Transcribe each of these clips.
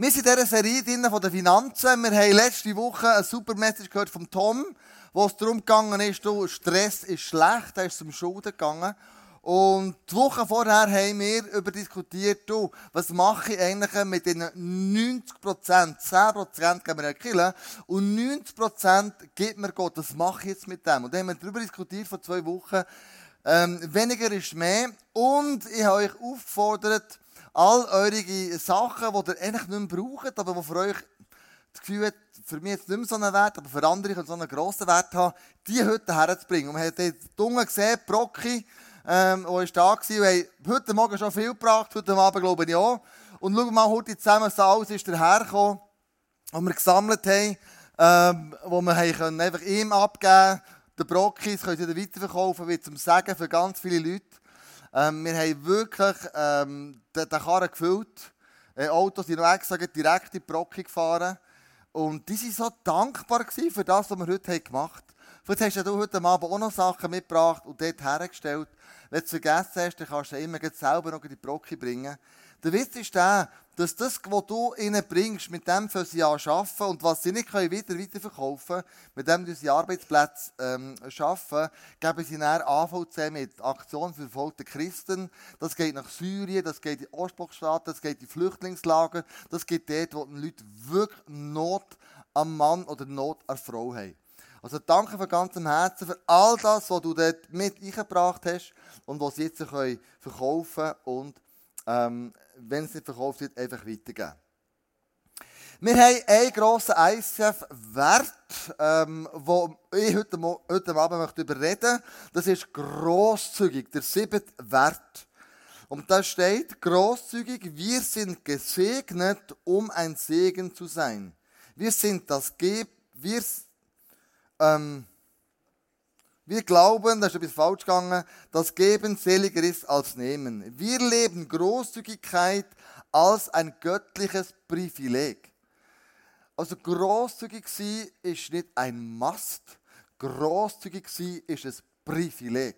Wir sind in dieser Serie drin von den Finanzen. Wir haben letzte Woche eine super Message gehört von Tom, wo es darum gegangen ist, Stress ist schlecht, er ist zum Schulden gegangen. Und die Woche vorher haben wir über diskutiert, was mache ich eigentlich mit den 90 Prozent? 10 Prozent geben wir Kille und 90 Prozent gibt mir Gott. Was mache ich jetzt mit dem? Und dann haben wir darüber diskutiert vor zwei Wochen. Ähm, weniger ist mehr. Und ich habe euch aufgefordert, all eure Sachen, die ihr eigentlich nicht mehr braucht, aber die für euch das Gefühl hat, für mich jetzt nicht mehr so einen Wert, aber für andere kann so einen grossen Wert haben, die heute herzubringen. Und man hat die Dunge gesehen, Brocki, ähm, der ist da war, wir haben heute Morgen schon viel gebracht, heute Abend glaube ich auch. Und schauen wir mal heute zusammen, so alles ist dahergekommen, was wir gesammelt haben, ähm, wo wir haben können einfach ihm abgeben Den Brocki, das können sie weiterverkaufen, wie zum Sagen für ganz viele Leute. Ähm, wir haben wirklich ähm, den, den Karren gefüllt. Äh, Autos sind noch extra direkt in die Brocke gefahren. Und die waren so dankbar für das, was wir heute gemacht haben. Vielleicht hast du heute Abend auch noch Sachen mitgebracht und dort hergestellt. Wenn du es vergessen hast, dann kannst du immer selber noch in die Brocke bringen. Der Witz ist der, dass das, was du ihnen bringst, mit dem für sie arbeiten und was sie nicht können, wieder weiterverkaufen mit dem sie Arbeitsplätze ähm, schaffen, geben sie dann AVC mit Aktion für verfolgte Christen. Das geht nach Syrien, das geht in Ostblockstaaten, das geht in Flüchtlingslager, das geht dort, wo die Leute wirklich Not am Mann oder Not an Frau haben. Also danke von ganzem Herzen für all das, was du dort mit eingebracht hast und was sie jetzt können verkaufen und ähm, wenn es nicht verkauft wird, einfach weitergeben. Wir haben einen grossen ICF-Wert, ähm, wo ich heute, heute Abend möchte überreden Das ist grosszügig, der siebte Wert. Und da steht grosszügig, wir sind gesegnet, um ein Segen zu sein. Wir sind das Geb, wir, ähm, wir glauben, das ist bisschen falsch gegangen, dass Geben seliger ist als Nehmen. Wir leben Großzügigkeit als ein göttliches Privileg. Also großzügig sein ist nicht ein Mast, großzügig sein ist ein Privileg.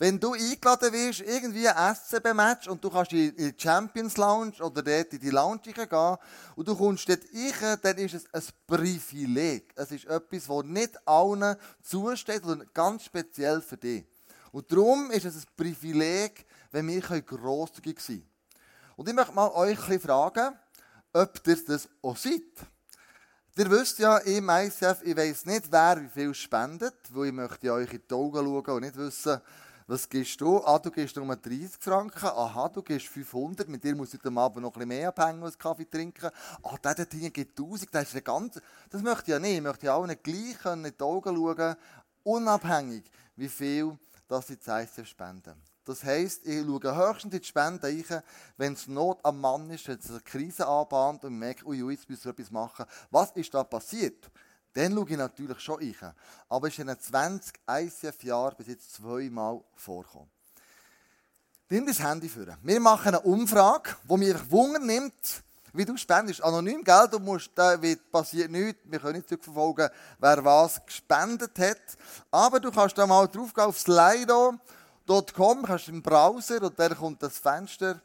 Wenn du eingeladen wirst, irgendwie ein SCB-Match und du kannst in die Champions Lounge oder dort in die Lounge gehen und du kommst dort rein, dann ist es ein Privileg. Es ist etwas, das nicht allen zusteht, sondern ganz speziell für dich. Und darum ist es ein Privileg, wenn wir grosszügig sein können. Und ich möchte mal euch fragen, ob ihr das auch seid. Ihr wisst ja, im ICF, ich weiss nicht, wer wie viel spendet, weil ich möchte euch in die Augen schauen und nicht wissen, was gibst du? Ah, du gibst nur 30 Franken. Aha, du gibst 500. Mit dir muss ich heute Abend noch ein bisschen mehr abhängen als Kaffee trinken. Ah, der dort hinten gibt 1000. Das ist eine ganz... Das möchte ich ja nicht. Ich möchte ja allen gleich in die Augen schauen, unabhängig, wie viel dass sie Zeit spenden. Das heisst, ich schaue höchstens in die Spenden rein, wenn es Not am Mann ist, wenn es eine Krise anbahnt und ich merke, ui, jetzt müssen wir etwas machen. Was ist da passiert? Dann schaue ich natürlich schon rein. Aber es ist in den 20 ICF-Jahren bis jetzt zweimal vorgekommen. Nimm das Handy für. Wir machen eine Umfrage, wo mir einfach Wunder nimmt, wie du spendest. Anonym, gell? Du musst, da passiert nichts. Wir können nicht zurückverfolgen, wer was gespendet hat. Aber du kannst da mal draufgehen auf slido.com, kannst im Browser und dann kommt das Fenster,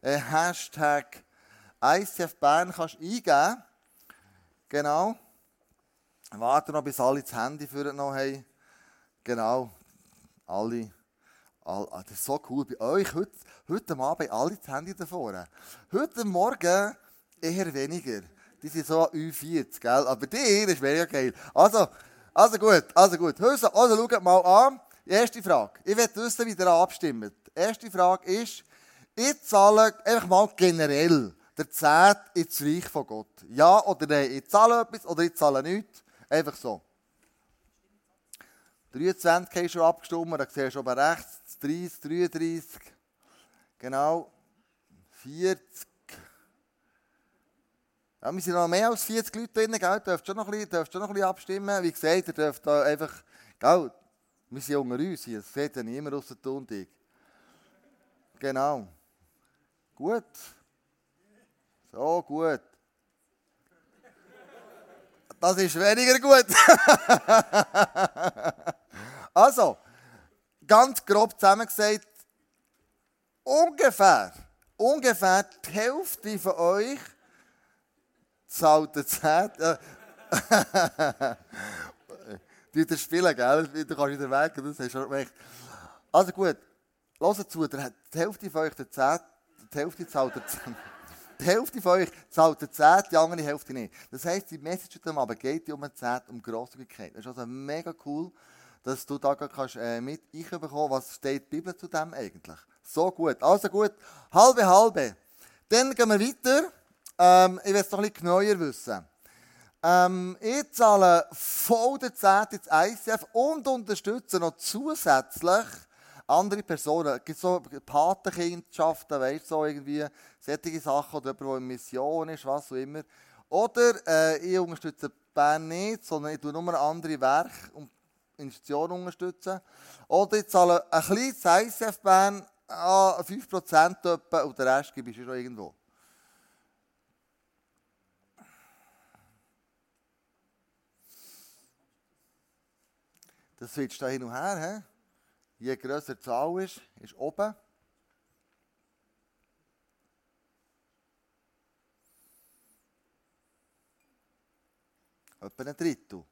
äh, Hashtag ICF Bern, kannst eingeben. Genau. Warte noch, bis alle das Handy noch haben. Genau. Alle. All, ah, das ist so cool. Bei euch heute, heute Abend alle das Handy davor. Heute Morgen eher weniger. Die sind so U40, gell? Aber die, das ist mega geil. Also, also gut, also gut. Also, also schaut mal an. Erste Frage. Ich will wissen, wie ihr abstimmt. Erste Frage ist, ich zahle einfach mal generell der Zehnt ins Reich von Gott. Ja oder nein? Ich zahle etwas oder ich zahle nichts. Einfach so. 23 hast du schon abgestimmt, da siehst du oben rechts, 30, 33, genau, 40. Ja, wir sind noch mehr als 40 Leute drin, gell? Dürft schon noch ein bisschen, noch ein bisschen abstimmen. Wie gesagt, ihr dürft da einfach, gell? Wir sind unter uns hier, das sieht ja niemand aus der Tondig. Genau. Gut. So, gut. Das ist weniger gut. also, ganz grob zusammengesagt, ungefähr, ungefähr die Hälfte von euch zahlt der Zehnte. Äh, die das spielen, gell? Du kannst wieder weg, das hast du schon. Also gut, hört zu, die Hälfte von euch, der Zehnte, die Hälfte zahlt der Zehnte. Die Hälfte von euch zahlt der Zehnte, die andere Hälfte nicht. Das heisst, die Message heute Abend geht um den Zehnte, um Grosszügigkeit. Das ist also mega cool, dass du da kannst, äh, mit einbekommen was steht die Bibel zu dem eigentlich. So gut. Also gut, halbe, halbe. Dann gehen wir weiter. Ähm, ich will es noch ein bisschen genauer wissen. Ähm, ich zahle voll den Zehnte ins ICF und unterstütze noch zusätzlich andere Personen. Es gibt so Patenkindschaften, weißt du, so irgendwie solche Sachen oder jemand, der in Mission ist, was auch immer. Oder äh, ich unterstütze Bern nicht, sondern ich tue nur andere Werke und Institutionen unterstützen. Oder ich zahle ein kleines ICF Bern an 5% etwa und den Rest gebe ich schon irgendwo. Das switcht da hin und her. He? Je grösser die Zahl ist, ist oben. Etwa ein Drittel.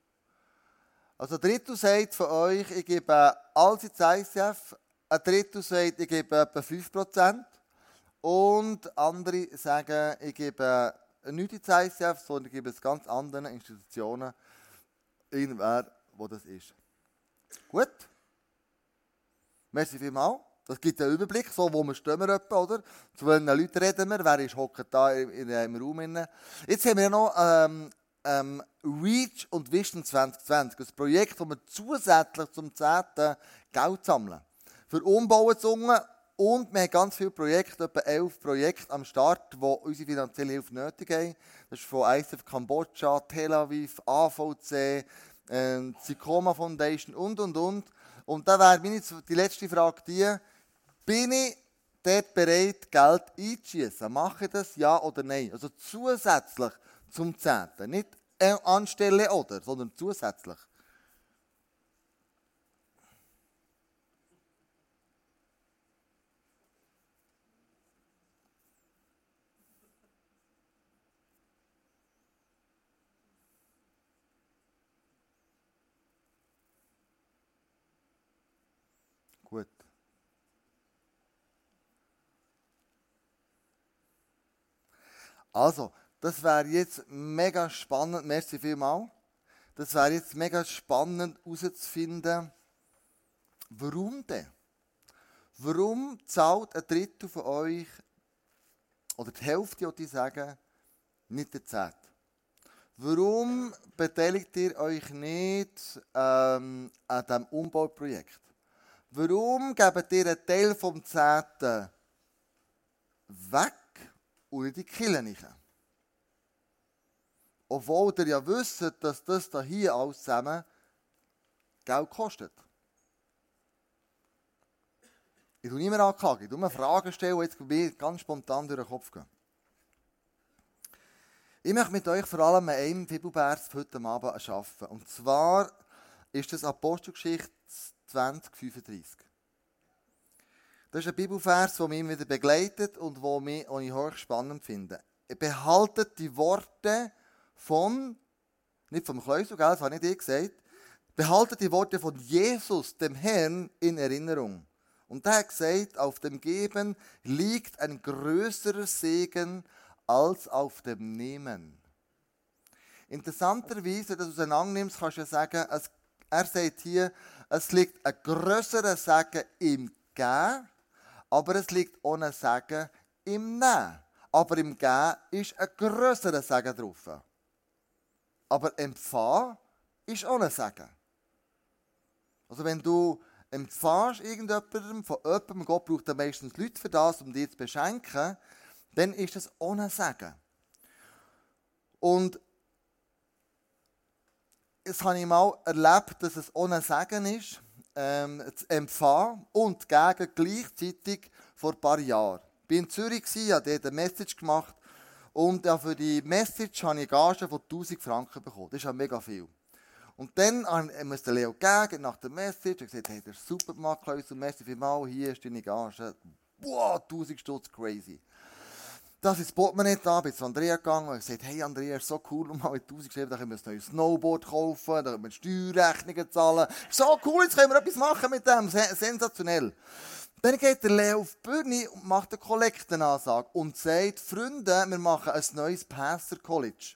Also ein Drittel sagt von euch, ich gebe alles ins ICF, ein Drittel sagt, ich gebe etwa 5%. Und andere sagen, ich gebe nicht ins ICF, sondern ich gebe es ganz anderen Institutionen, irgendwer, wo das ist. Gut. Merci vielmals. Das gibt einen Überblick, so wo wir stehen wir oder? Zu welchen Leuten reden wir, wer ist hockt da im, im Raum. Jetzt haben wir noch ähm, ähm, Reach und Vision 2020, ein Projekt, wo wir zusätzlich zum 10. Geld sammeln. Für Umbauzungen und wir haben ganz viele Projekte, etwa elf Projekte am Start, die unsere finanzielle Hilfe nötig haben. Das ist von ICF Kambodscha, Tel Aviv, AVC, äh, Zikoma Foundation und, und, und. Und da wäre meine, die letzte Frage die, bin ich dort bereit, Geld einzuschießen? Mache ich das, ja oder nein? Also zusätzlich zum Zehnten. Nicht anstelle oder, sondern zusätzlich. Gut. Also, das wäre jetzt mega spannend. Merci vielmals. Das wäre jetzt mega spannend herauszufinden, warum denn? Warum zahlt ein Drittel von euch, oder die Hälfte, ich sagen, nicht der Zehnt? Warum beteiligt ihr euch nicht ähm, an diesem Umbauprojekt? Warum gebt ihr einen Teil vom Zehnten weg und in die Kille nicht? Obwohl ihr ja wisst, dass das hier alles zusammen Geld kostet. Ich tue mehr anklagen, ich tue mir Fragen stellen, die jetzt mir ganz spontan durch den Kopf gehen. Ich möchte mit euch vor allem an einem Bibelvers heute Abend arbeiten. Und zwar ist das Apostelgeschichte 2035. Das ist ein Bibelvers, der mich wieder begleitet und wo ich hoch spannend finde. Behaltet die Worte von, nicht vom Kleusel, das habe ich gesagt, behaltet die Worte von Jesus, dem Herrn, in Erinnerung. Und er hat gesagt, auf dem Geben liegt ein größerer Segen als auf dem Nehmen. Interessanterweise, wenn du es auseinandernimmst, kannst du ja sagen, er sagt hier, es liegt ein größerer Segen im Geben, aber es liegt ein Segen im Nehmen. Aber im Geben ist ein größerer Segen drauf. Aber empfangen ist ein Segen. Also wenn du empfängst irgendjemandem von jemandem, Gott braucht ja meistens Leute für das, um dich zu beschenken, dann ist das ein Segen. Und es habe ich mal erlebt, dass es ohne Segen ist, ähm, zu empfangen und gegen gleichzeitig vor ein paar Jahren. Ich war in Zürich, habe dort eine Message gemacht und für die Message habe ich Gage von 1000 Franken bekommen. Das ist ja mega viel. Und dann musste Leo gegen nach der Message und gesagt, hey, der ist super gemacht, Klaus, und merci vielmals, hier ist deine Gage. Wow, 1000 Stutz, crazy. Das ins Portemonnaie da, bin zu Andrea gegangen und gesagt, hey Andrea, ist so cool, mal mit 1000 geschrieben, da können wir ein neues Snowboard kaufen, da können wir Steuerrechnungen zahlen. So cool, jetzt können wir etwas machen mit dem, sensationell. Dann geht der Leo auf die Bühne und macht eine Kollektenansage und sagt, Freunde, wir machen ein neues Pastor College.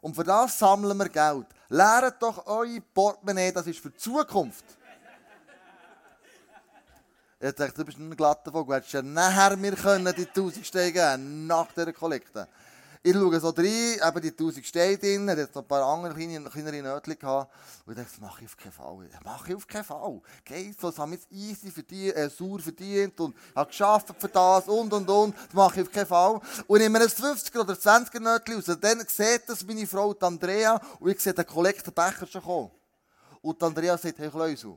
Und für das sammeln wir Geld. Lehrt doch eure Portemonnaie, das ist für die Zukunft. Ich dachte, du bist ein glatter Vogel. Hättest ja nachher mir können die 1000 Steine geben nach dieser Kollekte. Ich schaue so rein, eben die 1000 Steine drin, hat jetzt noch ein paar andere kleine, kleinere Nötchen gehabt. Und ich dachte, das mache ich auf keinen Fall. Das mache ich auf keinen Fall. So, das habe ich jetzt easy verdient, äh, sauer verdient und habe geschafft für das und und und. Das mache ich auf keinen Fall. Und ich nehme ein 50er oder 20er Nötchen raus. Dann sieht das meine Frau Andrea und ich sehe den Kollektenbecher schon kommen. Und Andrea sagt, hey Kleusel,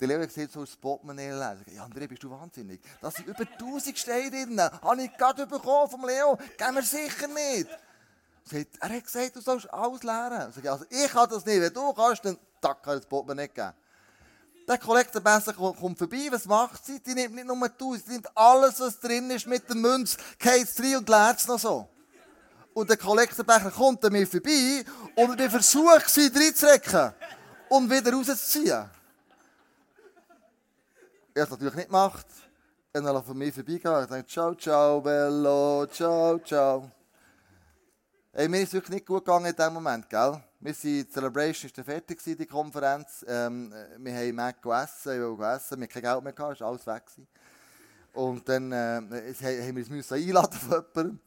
der Leo sieht so ein Portemonnaie lesen. Ja, André, bist du wahnsinnig? Das sind über 1000 Steine drin. Habe ich gerade bekommen vom Leo. Gehen wir sicher nicht. Sagt, er hat gesagt, du sollst alles lernen. Sag, also ich kann das nicht. Wenn du kannst, dann tack, kann das Portemonnaie geben. Der Kollektor besser kommt vorbei. Was macht sie? Die nimmt nicht nur 1000, die nimmt alles, was drin ist, mit der Münze, geht es rein und leert es noch so. Und der Kollektorbecher kommt an mir vorbei und wir versuchen, sie reinzurecken und wieder rauszuziehen. Er hat es natürlich nicht gemacht. Und dann von mir vorbeigegangen und gesagt, ciao, ciao, Bello, ciao, ciao. Hey, mir ist wirklich nicht gut gegangen in diesem Moment, gell? Wir sind, die Celebration war fertig, die Konferenz. Ähm, wir haben Mac gegessen, ich will essen, wir hatten kein Geld mehr, gehabt, ist alles weg. Gewesen. Und dann äh, haben wir uns einladen von jemandem.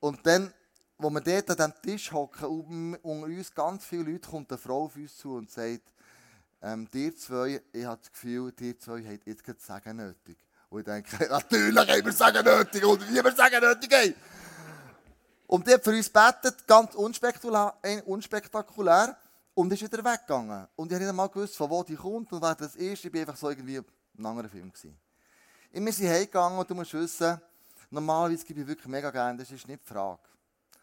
Und dann, wo wir dort an diesem Tisch hocken, unter uns ganz viele Leute, kommt eine Frau auf uns zu und sagt, ähm, dir zwei, ich habe das Gefühl, dir zwei habt jetzt gerade Sagen nötig. Und ich denke, natürlich haben wir Sagen nötig und wie wir Sagen nötig haben. Und die hat für uns betet, ganz unspektakulär, äh, unspektakulär und ist wieder weggegangen. Und ich habe nicht einmal gewusst, von wo die kommt und wer das ist. Ich war einfach so irgendwie in einem anderen Film. Gewesen. Wir sind heimgegangen und du musst wissen, normalerweise gebe ich wirklich mega gerne, das ist nicht die Frage.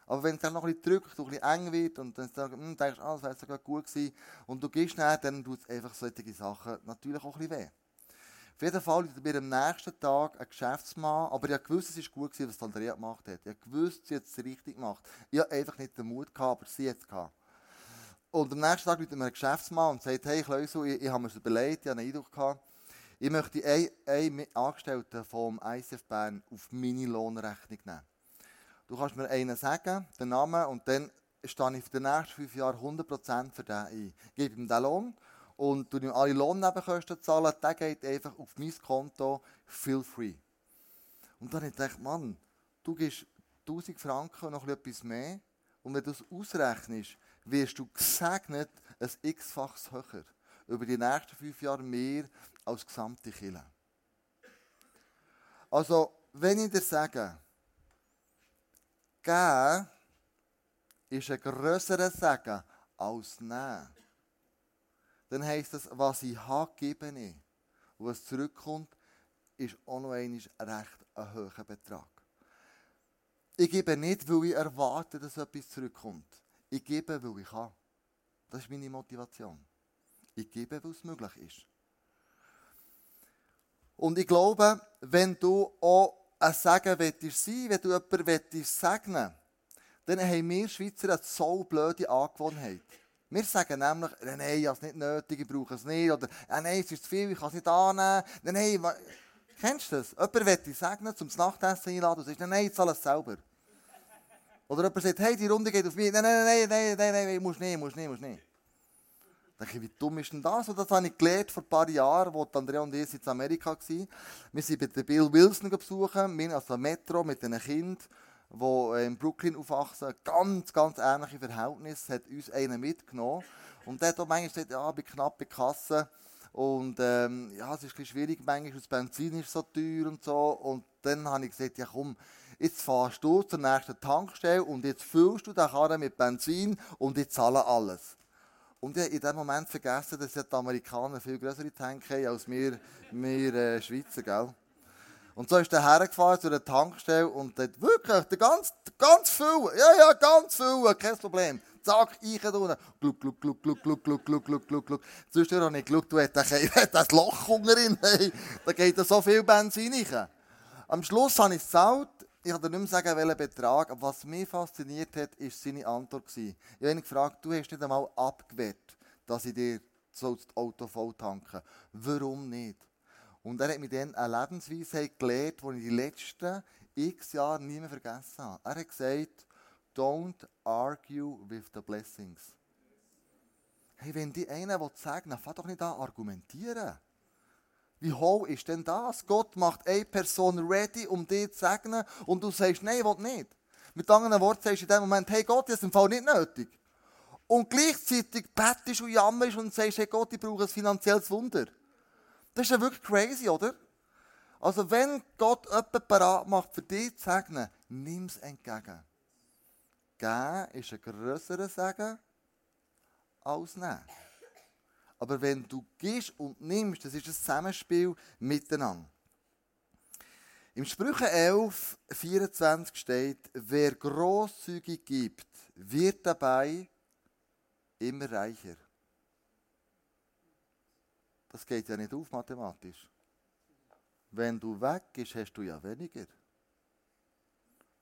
Aber wenn es dann noch ein bisschen drückt und ein bisschen eng wird und dann hm, denkst ah, das wäre sogar gut gewesen und du gehst nachher, dann tut es einfach solche Sachen natürlich auch ein bisschen weh. Auf jeden Fall liegt mir am nächsten Tag ein Geschäftsmann, aber ich wusste, es war gut, gewesen, was Andrea gemacht hat. Ich wusste, sie hat es richtig gemacht. Ich hatte einfach nicht den Mut, gehabt, aber sie hat es gehabt. Und am nächsten Tag liegt mir ein Geschäftsmann und sagt, hey Kleusel, ich, ich habe mir das überlegt, ich habe einen Eindruck gehabt, ich möchte einen Angestellten vom ICF Bern auf meine Lohnrechnung nehmen. Du kannst mir einen sagen, den Namen, und dann stehe ich für die nächsten fünf Jahre 100% für den ein. Gebe ihm den Lohn und du ihm alle Lohnnebenkosten zahlen, der geht einfach auf mein Konto, feel free. Und dann habe ich gedacht, Mann, du gibst 1000 Franken noch etwas mehr und wenn du es ausrechnest, wirst du gesegnet ein x-faches höher. Über die nächsten fünf Jahre mehr als gesamte Kille. Also, wenn ich dir sage, geben ist ein grösserer Segen als nehmen. Dann heisst das, was ich habe, gebe ich. Und was zurückkommt, ist auch noch einmal recht ein hoher Betrag. Ich gebe nicht, weil ich erwarte, dass etwas zurückkommt. Ich gebe, weil ich kann. Das ist meine Motivation. Ich gebe, weil es möglich ist. Und ich glaube, wenn du auch ein Segen willst sein, wenn du jemanden willst segnen dann haben wir Schweizer eine so blöde Angewohnheit. Wir sagen nämlich, nein, ich habe es nicht nötig, ich brauche es nicht. Oder nein, es ist zu viel, ich kann es nicht annehmen. Nein, nein, kennst du das? Jemand will dich segnen, zum Nachtessen einladen und sagst, nein, ich zahle es selber. Oder jemand sagt, hey, die Runde geht auf mich. Nein, nein, nein, nein, nein, nein, nein, musst nicht, musst nicht, musst nicht. Denke ich, wie dumm ist denn das? Und das habe ich gelernt vor ein paar Jahren, als Andrea und ich in Amerika waren. Wir sind bei Bill Wilson besuchen, wir also Metro mit einem Kind, die in Brooklyn aufwachsen. Ganz, ganz ähnliche Verhältnisse. Hat uns einer mitgenommen. Und der hat auch manchmal gesagt, ja, bei knapp bei Kasse. Und ähm, ja, es ist ein schwierig, manchmal, das Benzin ist so teuer und so. Und dann habe ich gesagt, ja komm, jetzt fahrst du zur nächsten Tankstelle und jetzt füllst du den Karren mit Benzin und ich zahle alles. Und ich habe in dem Moment vergessen, dass die Amerikaner viel größere Tanks haben als wir, wir äh, Schweizer, gell? Und so ist er hergefahren zu der Tankstelle und dort wirklich, der ganz, ganz viel, ja, ja, ganz viel, kein Problem. Zack, ich da unten. Gluck, gluck, gluck, gluck, gluck, gluck, gluck, gluck, gluck, gluck. Zwischendurch habe ich geschaut, du hast das Loch unten drin. Da geht so viel Benzin rein. Am Schluss habe ich es gezahlt ich kann dir nicht mehr sagen, welchen Betrag, aber was mich fasziniert hat, war seine Antwort. Ich habe ihn gefragt, du hast nicht einmal abgewehrt, dass ich dir das Auto voll tanken Warum nicht? Und er hat mir dann eine Lebensweise gelehrt, die ich die letzten x Jahre nie mehr vergessen habe. Er hat gesagt, don't argue with the blessings. Hey, wenn die einer sagen will, fang doch nicht an argumentieren. Wie hoch ist denn das? Gott macht eine Person ready, um dich zu segnen und du sagst, nein, ich will nicht. Mit anderen Worten sagst du in dem Moment, hey Gott, das ist im Fall nicht nötig. Und gleichzeitig bettest und jammerst und sagst, hey Gott, ich brauche ein finanzielles Wunder. Das ist ja wirklich crazy, oder? Also wenn Gott jemanden parat macht, für dich zu segnen, nimm es entgegen. Geben ist ein grösserer Segen als nehmen. Aber wenn du gehst und nimmst, das ist ein Zusammenspiel miteinander. Im Sprüche 11, 24 steht, wer großzügig gibt, wird dabei immer reicher. Das geht ja nicht auf mathematisch. Wenn du weg bist, hast du ja weniger.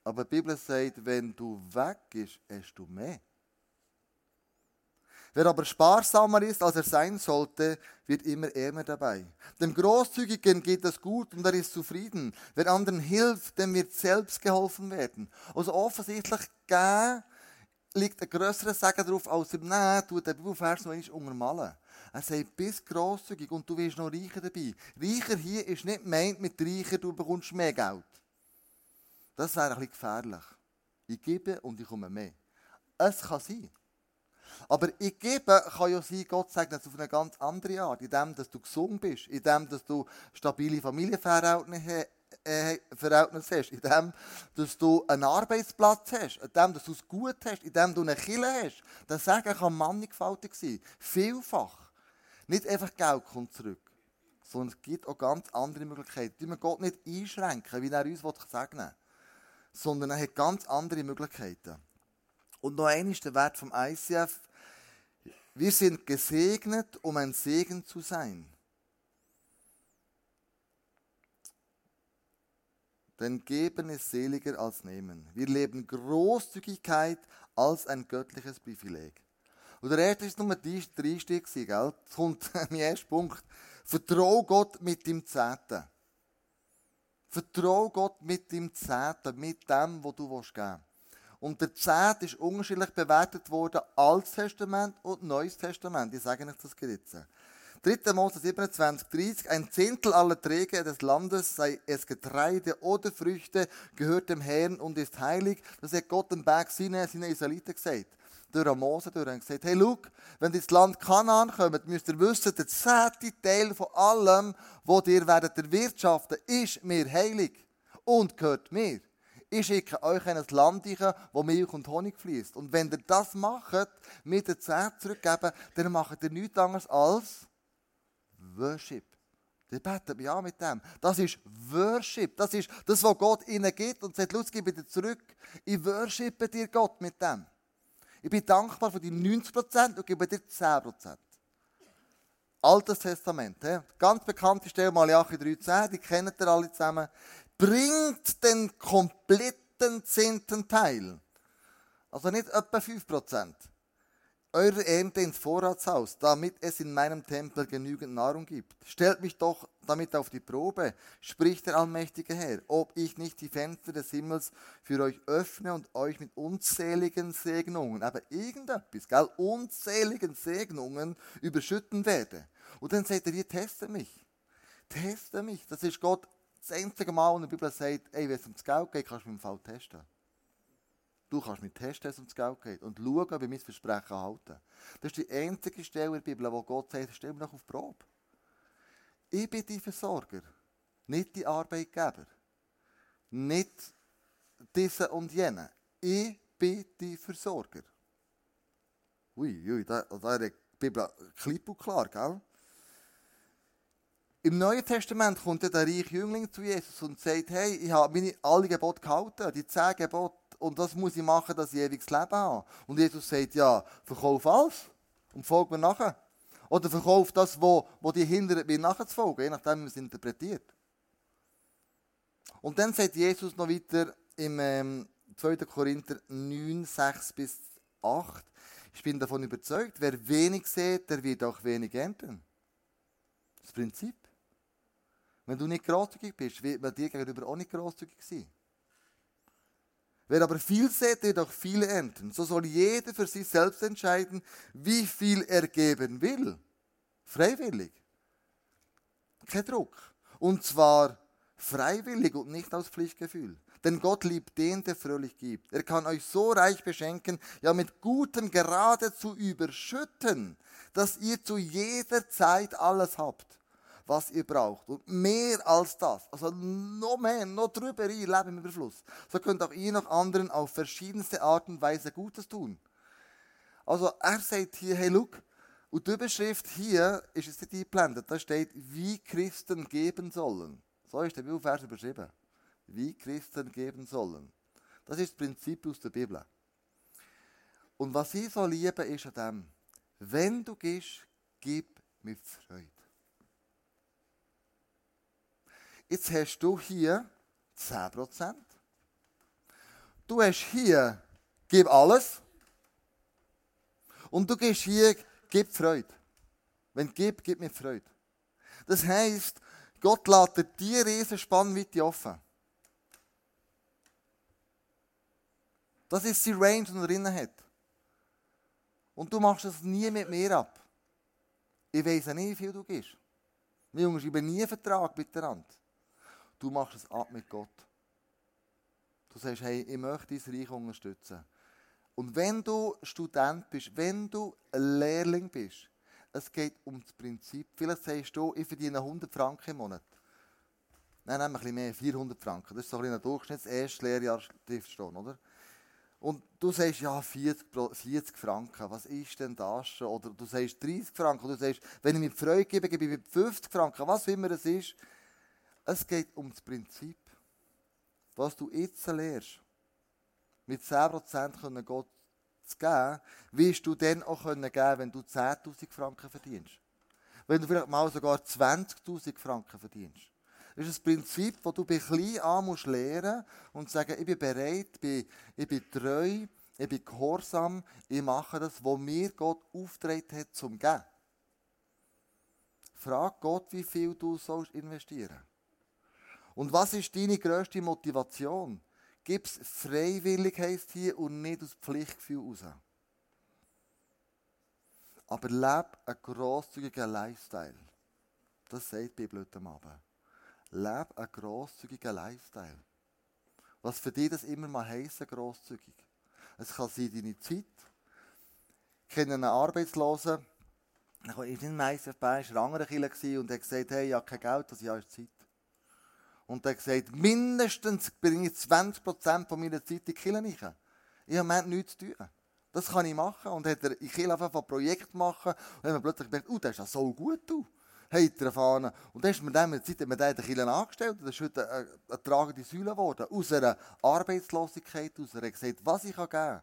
Aber die Bibel sagt, wenn du weg bist, hast du mehr. Wer aber sparsamer ist, als er sein sollte, wird immer ärmer dabei. Dem Großzügigen geht es gut und er ist zufrieden. Wer anderen hilft, dem wird selbst geholfen werden. Also offensichtlich geben liegt ein grösserer Segen darauf, als im Nehmen tut der Bibelvers noch einmal untermalen. Er sagt, bist grosszügig und du wirst noch reicher dabei. Reicher hier ist nicht gemeint mit reicher, du bekommst mehr Geld. Das wäre ein bisschen gefährlich. Ich gebe und ich komme mehr. Es kann sein. Aber ich gebe kann ja sein, Gott sagt das auf eine ganz andere Art, indem dass du gesund bist, indem dass du stabile Familienverhältnisse äh, Verhältnis hast, indem dass du einen Arbeitsplatz hast, indem dass du es gut hast, indem du eine Kille hast. Das Sagen kann mannigfaltig sein. Vielfach. Nicht einfach Geld kommt zurück, sondern es gibt auch ganz andere Möglichkeiten. Die wir Gott nicht einschränken, wie er uns segnen will, sondern er hat ganz andere Möglichkeiten. Und noch einmal der Wert vom ICF. Wir sind gesegnet, um ein Segen zu sein. Denn geben ist seliger als nehmen. Wir leben Großzügigkeit als ein göttliches Privileg. Und der erste ist nur die drei gell? Jetzt kommt mein erster Punkt. Vertrau Gott mit dem Zehnten. Vertrau Gott mit dem Zehnten, mit dem, was du geben willst. Und der Zehnt ist unterschiedlich bewertet worden, Altes Testament und Neues Testament. Ich sage euch das jetzt. 3. Mose 27, 30. Ein Zehntel aller Träger des Landes, sei es Getreide oder Früchte, gehört dem Herrn und ist heilig. Das hat Gott im Berg Sinai seinen Israeliten gesagt. Durch Mose durch und gesagt, hey, schau, wenn ihr ins Land Kanaan kommt, müsst ihr wissen, der zehnte Teil von allem, was ihr werdet erwirtschaften, ist mir heilig und gehört mir ich schicke euch in ein Land, wo Milch und Honig fließt. Und wenn ihr das macht, mit der Zeit zurückgeben, dann macht ihr nichts anderes als Worship. Die beten ja mit dem. Das ist Worship. Das ist das, was Gott ihnen gibt und sagt, los, gebe dir zurück. Ich worshipe dir Gott mit dem. Ich bin dankbar für die 90% und gebe dir 10%. Altes Testament. He? Ganz bekannte Stelle, Malachi 3,10, die kennt ihr alle zusammen bringt den kompletten zehnten Teil. Also nicht etwa 5%. Eure Ernte ins Vorratshaus, damit es in meinem Tempel genügend Nahrung gibt. Stellt mich doch damit auf die Probe, spricht der allmächtige Herr, ob ich nicht die Fenster des Himmels für euch öffne und euch mit unzähligen Segnungen, aber irgendetwas, gell, unzähligen Segnungen überschütten werde. Und dann sagt er, hier teste mich. Teste mich. Das ist Gott das einzige Mal, wo die Bibel sagt, ey, wenn es ums Geld geht, kannst du mich im Fall testen. Du kannst mich testen, wenn es ums Geld geht. Und schauen, ob ich mein Versprechen halte. Das ist die einzige Stelle in der Bibel, wo Gott sagt, stell mich noch auf Probe. Ich bin die Versorger, nicht die Arbeitgeber. Nicht diese und jene. Ich bin die Versorger. Ui, ui, da, da ist die Bibel klipp und klar, gell? Im Neuen Testament kommt der reiche Jüngling zu Jesus und sagt, hey, ich habe meine alle Gebote gehalten, die zehn Gebote, und das muss ich machen, dass ich ewiges Leben habe. Und Jesus sagt, ja, verkauf alles und folge mir nachher. Oder verkauf das, wo die hindert, mir nachzufolgen, je nachdem, wie man es interpretiert. Und dann sagt Jesus noch weiter, im ähm, 2. Korinther 9, 6 bis 8. Ich bin davon überzeugt, wer wenig sät, der wird auch wenig ernten. Das Prinzip. Wenn du nicht großzügig bist, wird man dir gegenüber auch nicht großzügig sein. Wer aber viel sät, wird auch viel ernten. So soll jeder für sich selbst entscheiden, wie viel er geben will. Freiwillig. Kein Druck. Und zwar freiwillig und nicht aus Pflichtgefühl. Denn Gott liebt den, der fröhlich gibt. Er kann euch so reich beschenken, ja mit Gutem geradezu überschütten, dass ihr zu jeder Zeit alles habt, was ihr braucht. Und mehr als das, also noch mehr, noch drüber hin, Leben im Überfluss. So könnt auch ihr noch anderen auf verschiedenste Art und Weise Gutes tun. Also er sagt hier, hey, look, und die Überschrift hier ist es nicht eingeblendet. Da steht, wie Christen geben sollen. So ist der Bibelvers überschrieben wie Christen geben sollen. Das ist das Prinzip aus der Bibel. Und was ich so liebe, ist an dem, wenn du gehst, gib mit Freude. Jetzt hast du hier 10%. Du hast hier, gib alles. Und du gehst hier, gib Freude. Wenn gib, gib mit Freude. Das heisst, Gott lässt dir riesen Spannweite offen. Das ist die Range, die er drin hat. Und du machst es nie mit mir ab. Ich weiß nicht, wie viel du gibst. Wir unterschreiben nie einen Vertrag miteinander. Du machst es ab mit Gott. Du sagst, hey, ich möchte dein Reich unterstützen. Und wenn du Student bist, wenn du ein Lehrling bist, es geht um das Prinzip. Vielleicht sagst du, ich verdiene 100 Franken im Monat. Nein, nein, ein bisschen mehr, 400 Franken. Das ist so ein, ein Durchschnitts erstes Lehrjahr stehen, oder? Und du sagst, ja, 40, 40 Franken, was ist denn das schon? Oder du sagst 30 Franken, oder du sagst, wenn ich mir Freude gebe, gebe ich mir 50 Franken, was immer es ist. Es geht um das Prinzip. Was du jetzt lernst, mit 10% können Gott zu geben, wirst du dann auch können geben, wenn du 10.000 Franken verdienst. Wenn du vielleicht mal sogar 20.000 Franken verdienst. Das ist ein Prinzip, das du bei klein an musst lernen und sagen, ich bin bereit, ich bin treu, ich bin gehorsam, ich mache das, was mir Gott aufgetragen hat zum Geben. Frag Gott, wie viel du sollst investieren Und was ist deine grösste Motivation? Gib es freiwillig, heisst hier, und nicht aus Pflichtgefühl raus. Aber lebe einen grosszügigen Lifestyle. Das sagt die Bibel heute Abend. Lebe einen grosszügigen Lifestyle. Was für dich das immer mal heisst, grosszügig. Es kann sein, deine Zeit. Ich kenne einen Arbeitslosen, ich war in meistens bei einer anderen Kirche und er hat gesagt, hey, ich habe kein Geld, das Jahr ist Zeit. Und er hat gesagt, mindestens bringe ich 20% von meiner Zeit in die Kirche rein. Ich habe nichts zu tun. Das kann ich machen. Und hat er in Kirche einfach ein Projekt machen. Und dann plötzlich gedacht, oh, das ist ja so gut, du hat er erfahren. Und dann ist mir dann mit der Zeit, man den Kirchen angestellt. Das ist heute eine, eine tragende Säule geworden. Aus einer Arbeitslosigkeit aus. Hat gesagt, was ich geben kann,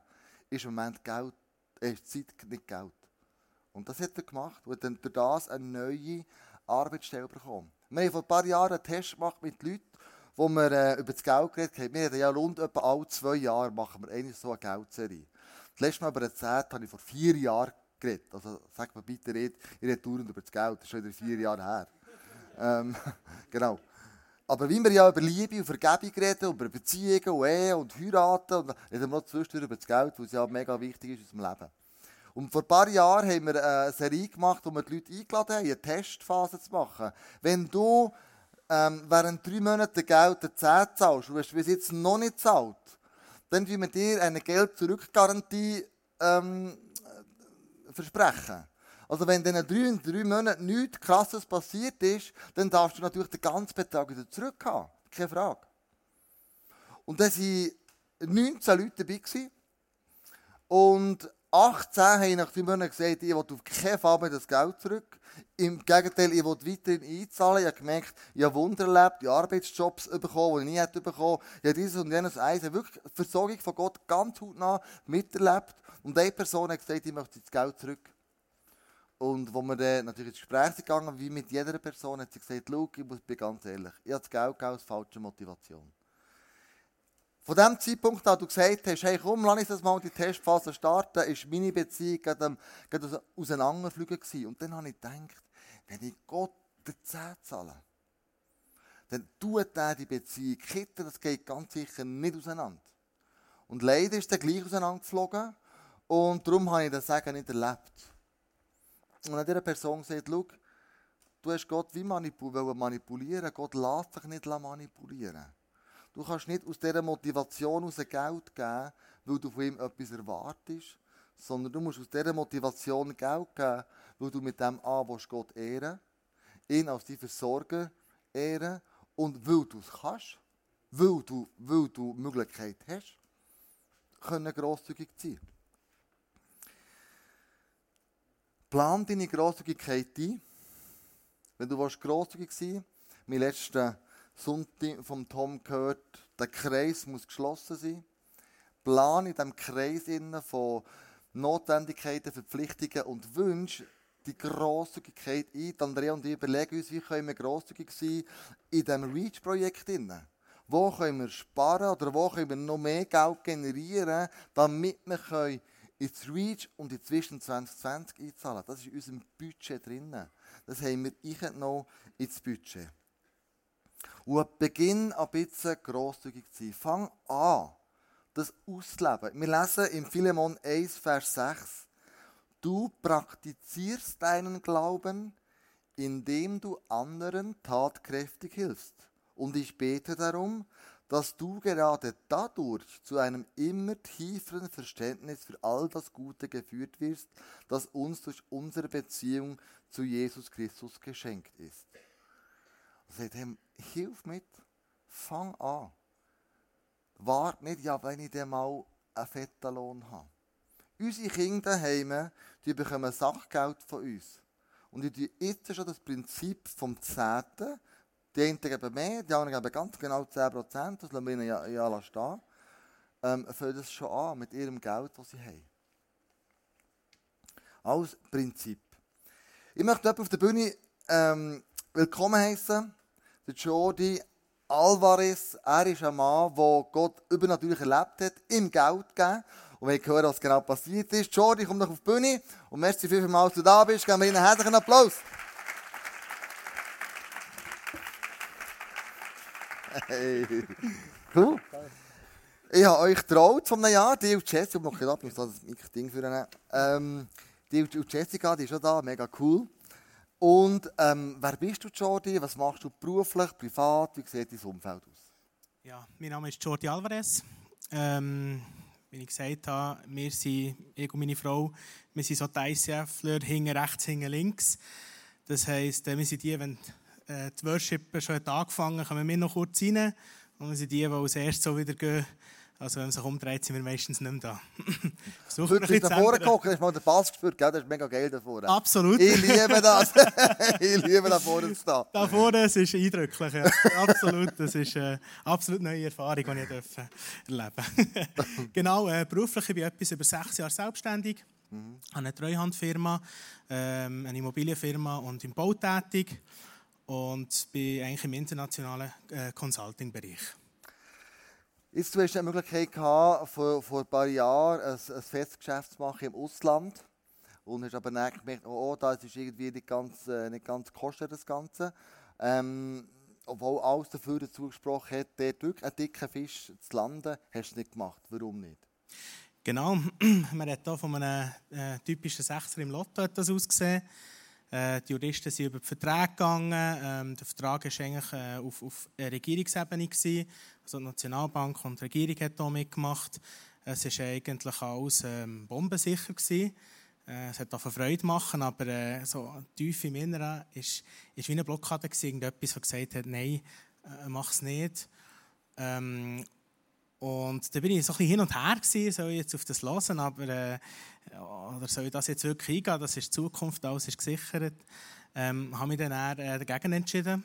ist im Moment Geld, äh, Zeit, nicht Geld. Und das hat er gemacht. Und dann durch das eine neue Arbeitsstelle bekommen. Wir haben vor ein paar Jahren einen Test gemacht mit Leuten, wo wir äh, über das Geld geredet haben. Wir haben ja rund etwa alle zwei Jahre machen wir eine so eine Geldserie. Das letzte Mal über eine Zeit habe ich vor vier Jahren geredet. Also sag mir bitte, red, ich rede dauernd über das Geld. Das ist schon wieder vier Jahre her. Ähm, genau. Aber wie wir ja über Liebe und Vergebung reden, über Beziehungen und Ehe und Heiraten, reden wir noch zwischendurch über das Geld, was ja mega wichtig ist in unserem Leben. Und vor ein paar Jahren haben wir eine Serie gemacht, wo wir die Leute eingeladen haben, eine Testphase zu machen. Wenn du ähm, während drei Monaten Geld der 10 zahlst, und hast bis jetzt noch nicht zahlt, dann tun wir dir eine Geld-Zurück-Garantie ähm, versprechen. Also wenn in drei, drei Monaten nichts Krasses passiert ist, dann darfst du natürlich den ganzen Betrag wieder zurückhaben. Keine Frage. Und da waren 19 Leute dabei. Und 18 haben nach drei Monaten gesagt, ich will auf keinen Fall mehr das Geld zurück. Im Gegenteil, ich will weiterhin einzahlen. Ich habe gemerkt, ich habe Wunder erlebt, ich habe Arbeitsjobs bekommen, die ich nie hätte bekommen. Ich habe dieses und jenes eins. Ich habe wirklich die Versorgung von Gott ganz hautnah miterlebt. Und eine Person hat gesagt, ich möchte das Geld zurück. Und wo wir dann natürlich ins Gespräch gegangen, wie mit jeder Person, hat sie gesagt, ich bin ganz ehrlich, ich habe das Geld aus falscher Motivation. Von dem Zeitpunkt an, du gesagt hast, hey, komm, lass uns das mal die Testphase starten, ist meine Beziehung gerade, gerade auseinanderfliegen. Und dann habe ich gedacht, wenn ich Gott den Zehn zahle, dann tut er die Beziehung kitten, das geht ganz sicher nicht auseinander. Und leider ist er gleich auseinandergeflogen und darum habe ich das Sagen nicht erlebt. Und dann dieser Person gesagt, schau, du hast Gott wie manipulieren, Gott lässt sich nicht manipulieren. Du kannst nicht aus dieser Motivation aus Geld geben, weil du von ihm etwas erwartest, sondern du musst aus dieser Motivation Geld geben, weil du mit dem A Gott ehren ihn als dein Versorger ehren und weil du es kannst, weil du, weil du Möglichkeit hast, können grosszügig sein. Plan deine Grosszügigkeit ein. Wenn du grosszügig sein willst, mein letzter Sonntag vom Tom gehört, der Kreis muss geschlossen sein. Plan in diesem Kreis von Notwendigkeiten, Verpflichtungen und Wünschen die Grosszügigkeit ein. Andrea und ich überlegen uns, wie können wir grosszügig sein in diesem REACH-Projekt. Wo können wir sparen oder wo können wir noch mehr Geld generieren, damit wir ins REACH und in Zwischen 2020 einzahlen. Das ist in unserem Budget drin. Das haben wir eingenommen ins Budget. Und Beginn ein bisschen grosszügig zu sein. Fang an, das auszuleben. Wir lesen im Philemon 1, Vers 6. Du praktizierst deinen Glauben, indem du anderen tatkräftig hilfst. Und ich bete darum, dass du gerade dadurch zu einem immer tieferen Verständnis für all das Gute geführt wirst, das uns durch unsere Beziehung zu Jesus Christus geschenkt ist. Er sagt ihm, hilf mit, fang an. Wart nicht, ja, wenn ich dann mal einen fetten Lohn habe. Unsere Kinder daheim, die bekommen Sachgeld von uns. Und ich jetzt schon das Prinzip vom Zehnten. Die einen geben mehr, die anderen geben ganz genau 10%, das lassen wir ihnen ja, ja stehen. Ähm, fangen das schon an mit ihrem Geld, das sie haben. Als Prinzip. Ich möchte auf der Bühne ähm, willkommen heißen, der Jordi Alvarez. Er ist ein Mann, der Gott übernatürlich erlebt hat, ihm Geld gegeben. Und wir hören, was genau passiert ist. Jordi, komm noch auf die Bühne. Und merci vielmals, dass du da bist. Geben wir Ihnen einen herzlichen Applaus. Hey. Cool. Ich habe euch getraut von einem Jahr. Die und Jessica, ich mache ab, ich muss das Ding für ähm, Die und Jessica, die ist schon da, mega cool. Und ähm, wer bist du, Jordi? Was machst du beruflich, privat? Wie sieht dein Umfeld aus? Ja, mein Name ist Jordi Alvarez. Ähm, wie ich gesagt habe, wir sind, ich und meine Frau, wir sind so die ICFler, hinten rechts, hinten links. Das heisst, äh, wir sind die, wenn äh, die Worship schon angefangen hat, kommen wir noch kurz rein. Und wir sind die, die als erstes so wieder gehen. Also wenn man sich umdreht, sind wir meistens nicht mehr da. Versuchen wir da vorne gucken, hast mal den Pass gespürt, gell? das ist mega geil da vorne. Absolut. Ich liebe das. ich liebe da vorne zu stehen. Da vorne, es ist eindrücklich. Ja. Absolut, das ist eine äh, absolut neue Erfahrung, die ich durfte erleben Genau, äh, beruflich bin ich etwas über sechs Jahre selbstständig. Mhm. Ich habe eine Treuhandfirma, ähm, eine Immobilienfirma und im Bau tätig und bin eigentlich im internationalen äh, Consulting-Bereich. Jetzt, du hast die Möglichkeit gehabt, vor, vor ein paar Jahren ein, ein Festgeschäft zu machen im Ausland. Und hast aber dann gemerkt, oh, oh das ist irgendwie nicht ganz, äh, nicht ganz kostet, das Ganze. Ähm, obwohl alles dafür dazu gesprochen hat, dort einen dicken Fisch zu landen, hast du nicht gemacht. Warum nicht? Genau, man hat hier von einem äh, typischen Sechser im Lotto das ausgesehen. Äh, die Juristen sind über die Verträge gegangen. Ähm, der Vertrag war eigentlich äh, auf, auf Regierungsebene. Also die Nationalbank und die Regierung haben hier mitgemacht. Es war eigentlich alles ähm, bombensicher. Gewesen. Äh, es hat auch Freude machen, aber äh, so tief im Inneren ist wie eine Blockade gewesen, irgendetwas, das gesagt hat, nein, mach es nicht. Ähm, und da bin ich so ein bisschen hin und her gewesen, soll ich jetzt auf das hören, aber äh, oder soll ich das jetzt wirklich eingehen? Das ist die Zukunft, alles ist gesichert. Ähm, habe mich dann eher, äh, dagegen entschieden.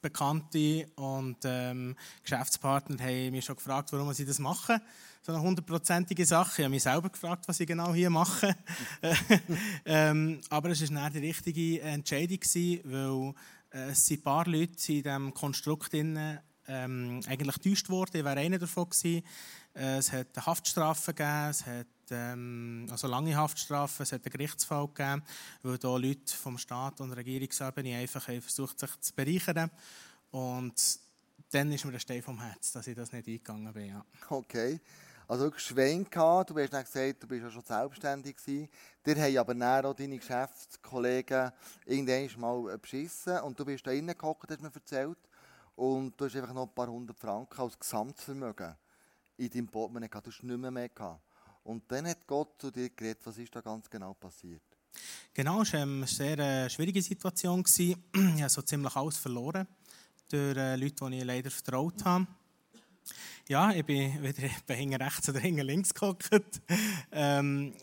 Bekannte und ähm, Geschäftspartner haben mich schon gefragt, warum sie das machen. So eine hundertprozentige Sache. Ich habe mich selber gefragt, was ich genau hier mache. ähm, aber es war die richtige Entscheidung, weil äh, es ein paar Leute in diesem Konstrukt drin, ähm, eigentlich getäuscht worden. Ich wäre einer davon gewesen. Äh, es hat Haftstrafen gegeben, es hat ähm, also lange Haftstrafen, es hat einen Gerichtsfall gegeben, weil da Leute vom Staat und Regierungsebene einfach haben versucht, sich zu bereichern. Und dann ist mir der Stein vom Herz, dass ich das nicht eingegangen bin. Ja. Okay. Also wirklich Schwein gehabt. Du hast gesagt, du bist ja schon selbstständig. Dir haben aber dann auch deine Geschäftskollegen irgendwann mal beschissen und du bist da reingehockt, hast mir erzählt. Und du hast einfach noch ein paar hundert Franken als Gesamtvermögen in deinem Portemonnaie gehabt. Du hast nicht mehr, mehr gehabt. Und dann hat Gott zu dir geredet. Was ist da ganz genau passiert? Genau, es war eine sehr äh, schwierige Situation. ich habe so ziemlich alles verloren durch äh, Leute, die ich leider vertraut habe. Ja, ich bin wieder hinten rechts oder hinten links gehockt. Ähm,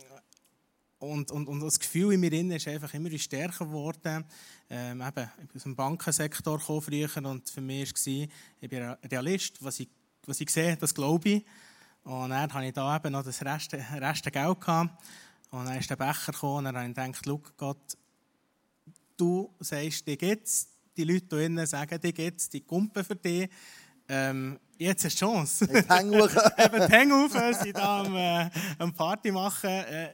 und, und, und das Gefühl in mir ist einfach immer stärker geworden. Ähm, eben, ich bin aus dem Bankensektor früher und für mich war ich bin Realist. Was ich, was ich sehe, das glaube ich. Und dann hatte ich da eben noch das Rest, Rest Geld. Gehabt. Und dann ist der Becher gekommen und dann habe ich gedacht, schau Gott, du sagst, die gibt es. Die Leute hier innen sagen, die es, die Kumpen für dich. Ähm, jetzt eine Chance. Jetzt häng hoch. Eben, häng auf, sie da am, äh, am Party machen. Äh,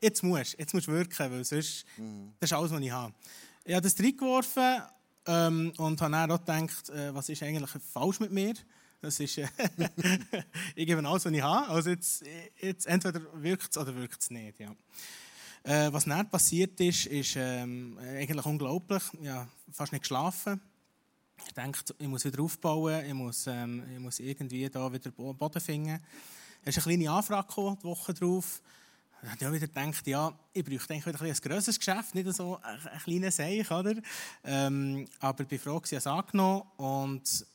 jetzt musst du, jetzt musst du wirken, weil sonst, mhm. das ist alles, was ich habe. Ich habe das reingeworfen ähm, und habe dann auch gedacht, äh, was ist eigentlich falsch mit mir? Das ist, äh, ich gebe alles, was ich habe. Also jetzt, jetzt entweder wirkt es oder wirkt es nicht. Ja. Äh, was dann passiert ist, ist ähm, eigentlich unglaublich. Ich habe fast nicht geschlafen. Ich denke, ich muss wieder aufbauen, ich muss, ähm, ich muss irgendwie da wieder Boden finden. Es ist eine kleine Anfrage gekommen, die Woche habe ich auch wieder gedacht, ja, ich bräuchte eigentlich wieder ein, ein grösseres Geschäft, nicht so ein, ein kleiner Seich, oder? Ähm, aber bei Frau habe es angenommen und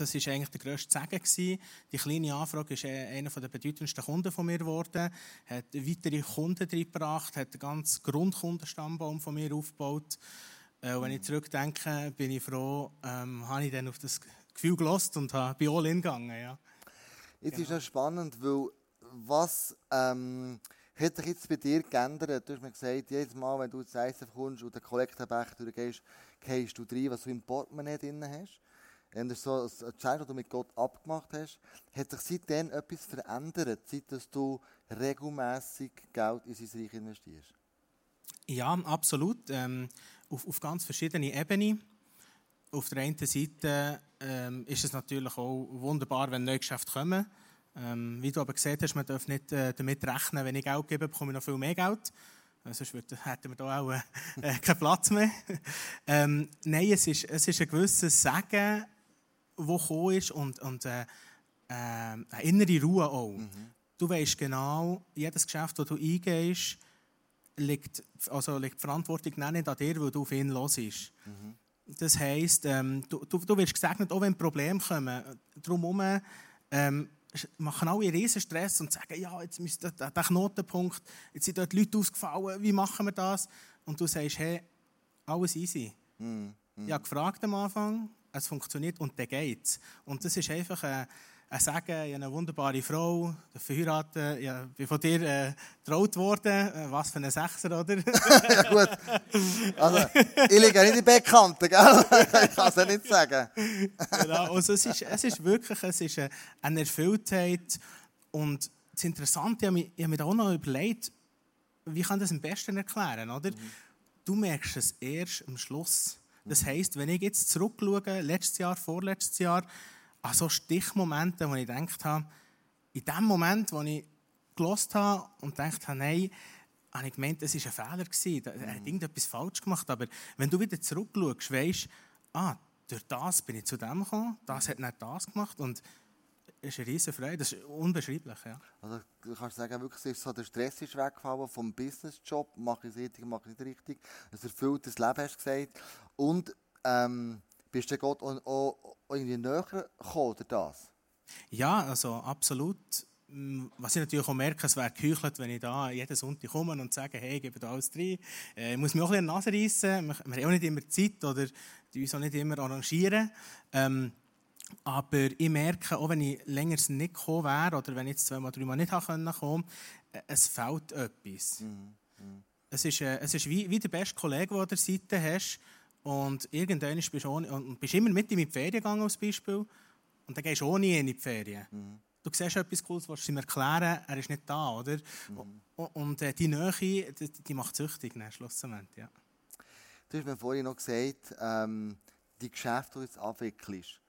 das war eigentlich der grösste Segen. Gewesen. Die kleine Anfrage ist äh, einer der bedeutendsten Kunden von mir geworden, hat weitere Kunden gebracht, hat einen ganzen Grundkundenstammbaum von mir aufgebaut. Äh, wenn ich zurückdenke, bin ich froh, ähm, habe ich dann auf das Gefühl gelost und bei All in gegangen. Ja. Jetzt genau. ist es spannend, weil was ähm, hat sich jetzt bei dir geändert? Du hast mir gesagt, jedes Mal, wenn du das Eisen kommst und den Kollektenbecher durchgehst, gehst du rein, was du im Portemonnaie drin hast. Das ist so ein Entscheid, das du mit Gott abgemacht hast. Hat sich seitdem etwas verändert, seit du regelmäßig Geld in sein Reich investierst? Ja, absolut. Ähm, auf, auf ganz verschiedene Ebenen. Auf der einen Seite ähm, ist es natürlich auch wunderbar, wenn neue Geschäfte kommen. Ähm, wie du aber gesehen hast, man darf nicht äh, damit rechnen, wenn ich Geld gebe, bekomme ich noch viel mehr Geld. Äh, sonst hätten wir da auch äh, äh keinen Platz mehr. ähm, nein, es ist, es ist ein gewisses Sagen, das gekommen ist und, und äh, äh, eine innere Ruhe auch. Mhm. Du weißt genau, jedes Geschäft, das du eingehst, liegt, also liegt die Verantwortung nicht an dir, weil du auf ihn los ist. Mhm. Das heisst, ähm, du, du, du wirst gesegnet, auch wenn Probleme kommen. Drumherum ähm, machen alle riesen Stress und sagen, ja, jetzt ist der, der Knotenpunkt, jetzt sind dort Leute ausgefallen, wie machen wir das? Und du sagst, hey, alles easy. Mhm. Mhm. Ich habe gefragt am Anfang, es funktioniert und dann geht's. Und das ist einfach... Äh, äh, sagen, ich habe eine wunderbare Frau, verheiratet, ich bin von dir äh, getraut worden. Äh, was für eine Sechser, oder? ja gut. Also, ich liege nicht in Bekannten, gell? ich kann es ja nicht sagen. genau, also es ist, es ist wirklich es ist eine Erfülltheit. Und das Interessante, ich habe mich, ich habe mir auch noch überlegt, wie kann das am besten erklären, oder? Mhm. Du merkst es erst am Schluss. Das heisst, wenn ich jetzt zurückschaue, letztes Jahr, vorletztes Jahr, an so Stichmomente, wo ich gedacht habe, in dem Moment, wo ich gelost habe und gedacht habe, nein, habe ich gemeint, das war ein Fehler. Gewesen. Er hat mhm. irgendetwas falsch gemacht. Aber wenn du wieder zurückschaust, weißt ah, durch das bin ich zu dem gekommen, das hat nicht das gemacht. Und ist Freude, das ist unbeschreiblich. Ja. Also, du kannst sagen, wirklich, ist so, der Stress ist weggefallen vom Businessjob, mache ich es richtig, mache ich es nicht richtig. Ein erfülltes Leben, hast du gesagt. Und ähm, bist du Gott auch, auch irgendwie näher gekommen durch das? Ja, also absolut. Was ich natürlich auch merke, es wäre geheuchelt, wenn ich da jeden Sonntag komme und sage, hey, gebe da alles rein. Äh, ich muss mir auch ein bisschen an die Nase reissen. Wir, haben auch nicht immer Zeit oder die uns auch nicht immer arrangieren. Ähm, aber ich merke, auch wenn ich länger nicht gekommen wäre oder wenn ich jetzt zweimal, dreimal nicht kommen konnte, äh, es fehlt etwas. Mhm. Mhm. Es ist, äh, es ist wie, wie der beste Kollege, den du an der Seite hast, Und irgendwann bist du, ohne, und bist immer mit in die Ferien gegangen, als Beispiel. Und dann gehst du ohne ihn in die Ferien. Mhm. Du siehst etwas Cooles, du ihm erklären, er ist nicht da, oder? Mhm. Und, und äh, die Nähe, die, die macht süchtig, ne, schlussendlich, ja. Du hast mir vorhin noch gesagt, ähm, die Geschäfte, die du jetzt abwickelst,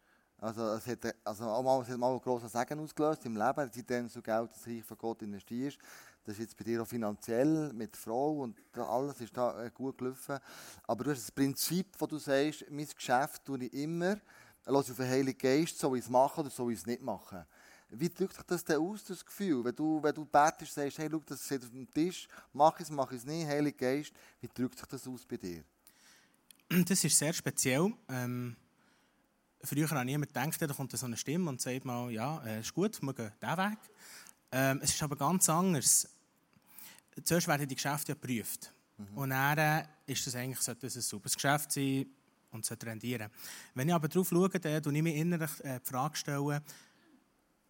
also es hat, also einmal, es hat mal einen grossen Segen ausgelöst im Leben, seitdem du Geld das Reich von Gott investierst. Das ist jetzt bei dir auch finanziell, mit Frau und alles ist da äh, gut gelaufen. Aber du hast das Prinzip, wo du sagst, mein Geschäft tue ich immer, lasse auf den Heiligen Geist, soll ich es machen oder soll ich es nicht machen. Wie drückt sich das denn aus, das Gefühl? Wenn du, wenn du betest, sagst, hey, schau, das steht auf dem Tisch, mach es, mach es nicht, Heiliger Geist, wie drückt sich das aus bei dir? Das ist sehr speziell. Ähm Früher habe ich immer gedacht, da kommt so eine Stimme und sagt mal, ja, äh, ist gut, wir gehen diesen Weg. Ähm, es ist aber ganz anders. Zuerst werden die Geschäfte ja geprüft. Mhm. Und dann äh, ist das eigentlich sollte das ein super Geschäft sein und sollte rendieren. Wenn ich aber darauf schaue, dann stelle ich mir innerlich äh, die Frage, stellen,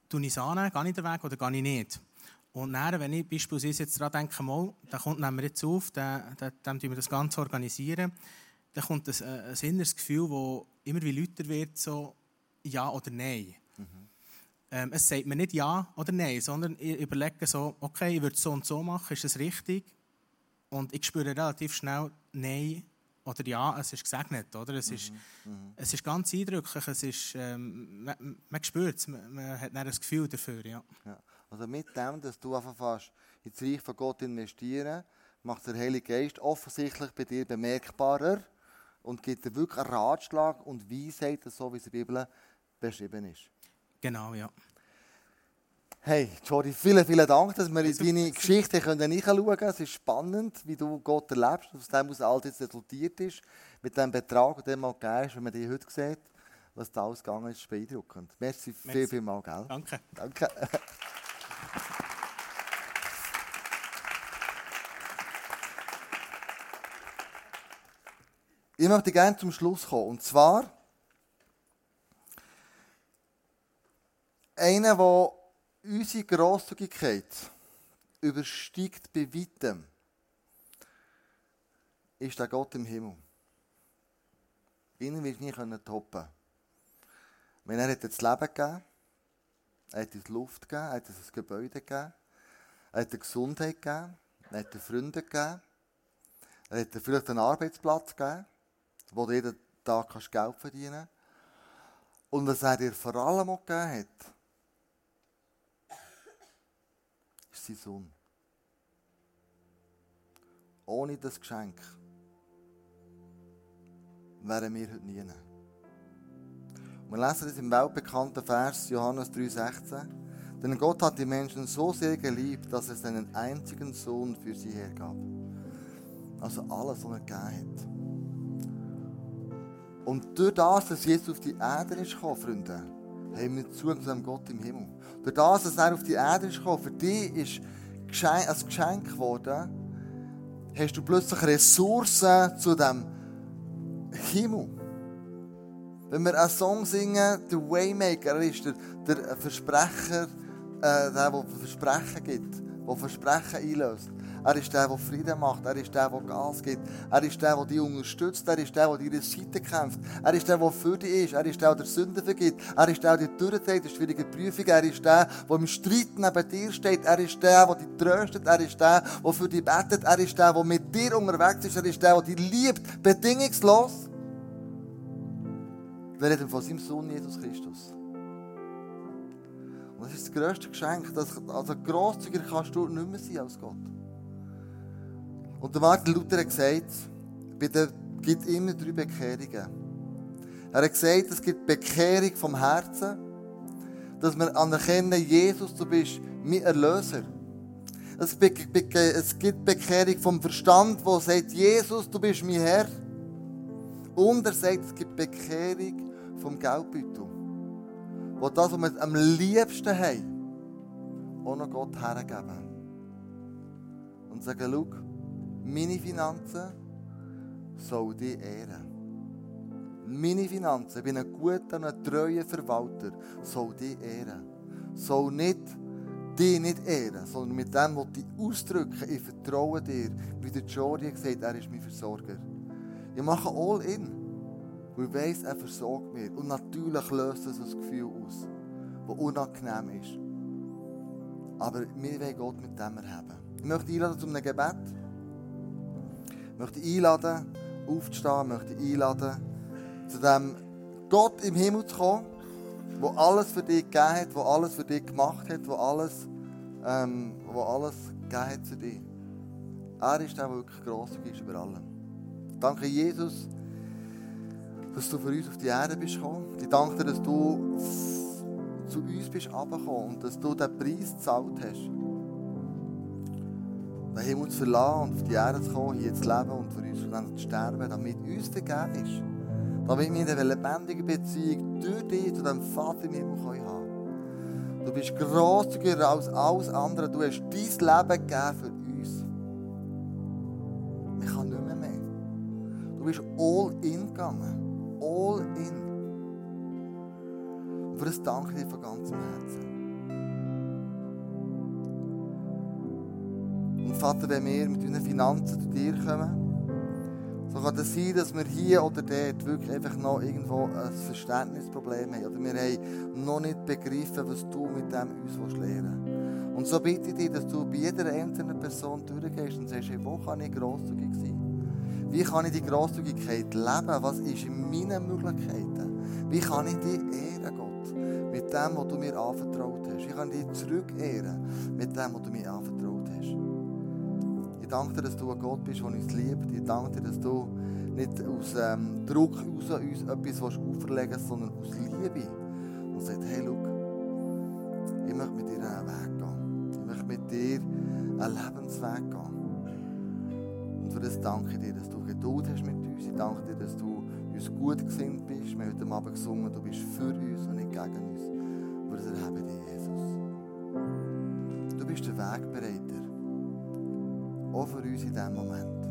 tue ich es an, gehe ich den Weg oder gehe ich nicht? Und dann, wenn ich beispielsweise jetzt daran denke, mal, da kommt nehmen wir jetzt auf, dann, dann, dann wir das Ganze organisieren, dann kommt ein, ein inneres Gefühl, das immer wie lauter wird, so ja oder nein. Mhm. Ähm, es sagt mir nicht ja oder nein, sondern ich überlege so, okay, ich würde es so und so machen, ist das richtig? Und ich spüre relativ schnell nein oder ja, es ist gesegnet. Oder? Es, mhm. ist, mhm. es ist ganz eindrücklich, es ist, ähm, man, man spürt es, man, man hat ein Gefühl dafür. Ja. ja. Also mit dem, dass du einfach fast ins Reich von Gott investieren, macht der Heilige Geist offensichtlich bei dir bemerkbarer und gibt dir wirklich einen Ratschlag und Weisheit, so wie es in der Bibel beschrieben ist. Genau, ja. Hey, Jordi, vielen, vielen Dank, dass wir in deine Geschichte hineinschauen können. Es ist spannend, wie du Gott erlebst, aus dem, was alles jetzt resultiert ist, mit dem Betrag, den man gegeben ist, wenn man dich heute sieht, was da ausgegangen ist, ist beeindruckend. Merci, Merci. viel, viel mal, gell? Danke. Danke. Ich möchte gerne zum Schluss kommen. Und zwar einer, der unsere Grosszügigkeit übersteigt bei weitem, ist der Gott im Himmel. Ihn wird nie toppen Wenn er hat das Leben gegeben, er hat uns Luft gegeben, er hat uns ein Gebäude gegeben, er hat Gesundheit gegeben, er hat Freunde gegeben, er hat vielleicht einen Arbeitsplatz gegeben wo du jeden Tag Geld verdienen kannst. Und was er dir vor allem auch gegeben hat, ist sein Sohn. Ohne das Geschenk wären wir heute nie. Wir lesen das im weltbekannten Vers Johannes 3,16. Denn Gott hat die Menschen so sehr geliebt, dass er seinen einzigen Sohn für sie hergab. Also alles, was er gegeben hat. Und durch das, dass Jesus auf die Erde ist gekommen, Freunde, haben wir Zugang zu einem Gott im Himmel. Durch das, dass er auf die Erde ist gekommen, für dich ist ein Geschenk geworden, hast du plötzlich Ressourcen zu dem Himmel. Wenn wir einen Song singen, der Waymaker ist der, der Versprecher, äh, der, der Versprechen gibt, der Versprechen einlöst. Er ist der, der Frieden macht. Er ist der, der Gas gibt. Er ist der, der dich unterstützt. Er ist der, der deine Seite kämpft. Er ist der, der für dich ist. Er ist der, der Sünden vergibt. Er ist der, der dich durchträgt in schwierige Prüfungen. Er ist der, der im Streit neben dir steht. Er ist der, der dich tröstet. Er ist der, der für dich betet. Er ist der, der mit dir unterwegs ist. Er ist der, der dich liebt, bedingungslos. Wir reden von seinem Sohn Jesus Christus. Und das ist das grösste Geschenk. Das, also grosszügiger kannst du nicht mehr sein als Gott. Und der Martin Luther hat gesagt, es gibt immer drei Bekehrungen. Er hat gesagt, es gibt Bekehrung vom Herzen, dass wir anerkennen, Jesus, du bist mein Erlöser. Es gibt Bekehrung vom Verstand, wo sagt, Jesus, du bist mein Herr. Und er sagt, es gibt Bekehrung vom Geldbeutel. Wo das, was wir am liebsten haben, auch noch Gott hergeben. Und sagen, schau, meine Finanzen soll dich ehren. Meine Finanzen, ich bin ein guter, ein treuer Verwalter, soll dich ehren. Soll nicht dich nicht ehren, sondern mit dem, was ich ausdrücke, ich vertraue dir, wie der Jordi gesagt er ist mein Versorger. Ich mache all in. Weil ich weiss, er versorgt mich. Und natürlich löst das ein Gefühl aus, das unangenehm ist. Aber wir wollen Gott mit dem erheben. Ich möchte einladen zu einem Gebet. Möchte einladen, aufzustehen. Möchte einladen, zu dem Gott im Himmel zu kommen, der alles für dich gegeben hat, der alles für dich gemacht hat, der alles, ähm, wo alles gegeben hat für dich. Er ist der, der wirklich grosszügig ist über allem. Danke, Jesus, dass du für uns auf die Erde bist gekommen. Ich danke dir, dass du zu uns bist und dass du den Preis gezahlt hast. Den Himmel zu verlassen und auf die Erde zu kommen, hier zu leben und für uns zu sterben, damit uns vergeben ist. Damit wir eine lebendige Beziehung durch dich zu dem Vater im Himmel haben können. Du bist grosszügiger als alles andere. Du hast dein Leben gegeben für uns. Ich kann nicht mehr mehr. Du bist all in gegangen. All in. Und für das danke ich dir von ganzem Herzen. Vater, wenn wir mit unseren Finanzen zu dir kommen, so kann es sein, dass wir hier oder dort wirklich einfach noch irgendwo ein Verständnisproblem haben. Oder wir haben noch nicht begriffen, was du mit dem uns lehren willst. Und so bitte ich dich, dass du bei jeder einzelnen Person durchgehst und sagst, hey, wo kann ich grosszügig sein? Wie kann ich die Grosszügigkeit leben? Was ist in meinen Möglichkeiten? Wie kann ich dich ehren, Gott? Mit dem, was du mir anvertraut hast. Wie kann ich dich zurückehren mit dem, was du mir anvertraut hast? Ich danke dir, dass du ein Gott bist, der uns liebt. Ich danke dir, dass du nicht aus ähm, Druck aus uns etwas auferlegen willst, sondern aus Liebe. Und sagst, hey, schau, ich möchte mit dir einen Weg gehen. Ich möchte mit dir einen Lebensweg gehen. Und für das danke ich dir, dass du Geduld hast mit uns. Ich danke dir, dass du uns gut gesinnt bist. Wir haben heute Abend gesungen, du bist für uns und nicht gegen uns. Und das erheben dich, Jesus. Du bist der Wegbereiter. Auch für uns in diesem Moment.